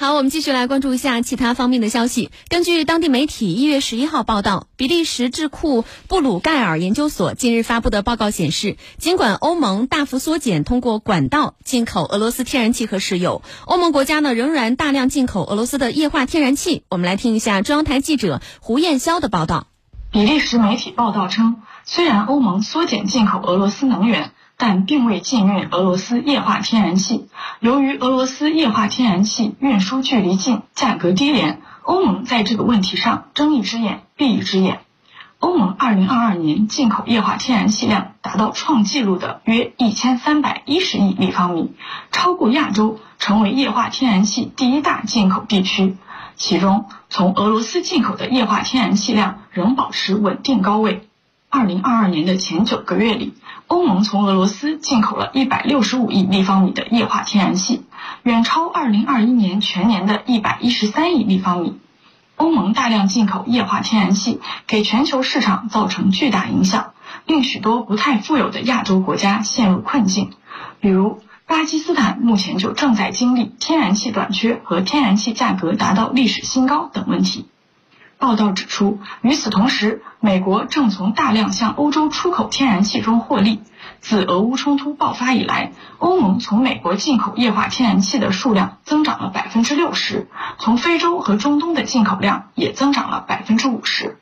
好，我们继续来关注一下其他方面的消息。根据当地媒体一月十一号报道，比利时智库布鲁盖尔研究所近日发布的报告显示，尽管欧盟大幅缩减通过管道进口俄罗斯天然气和石油，欧盟国家呢仍然大量进口俄罗斯的液化天然气。我们来听一下中央台记者胡艳霄的报道。比利时媒体报道称，虽然欧盟缩减进口俄罗斯能源。但并未禁运俄罗斯液化天然气。由于俄罗斯液化天然气运输距离近、价格低廉，欧盟在这个问题上睁一只眼闭一只眼。欧盟2022年进口液化天然气量达到创纪录的约1310亿立方米，超过亚洲，成为液化天然气第一大进口地区。其中，从俄罗斯进口的液化天然气量仍保持稳定高位。2022年的前九个月里，欧盟从俄罗斯进口了165亿立方米的液化天然气，远超2021年全年的113亿立方米。欧盟大量进口液化天然气，给全球市场造成巨大影响，令许多不太富有的亚洲国家陷入困境。比如，巴基斯坦目前就正在经历天然气短缺和天然气价格达到历史新高等问题。报道指出，与此同时，美国正从大量向欧洲出口天然气中获利。自俄乌冲突爆发以来，欧盟从美国进口液化天然气的数量增长了百分之六十，从非洲和中东的进口量也增长了百分之五十。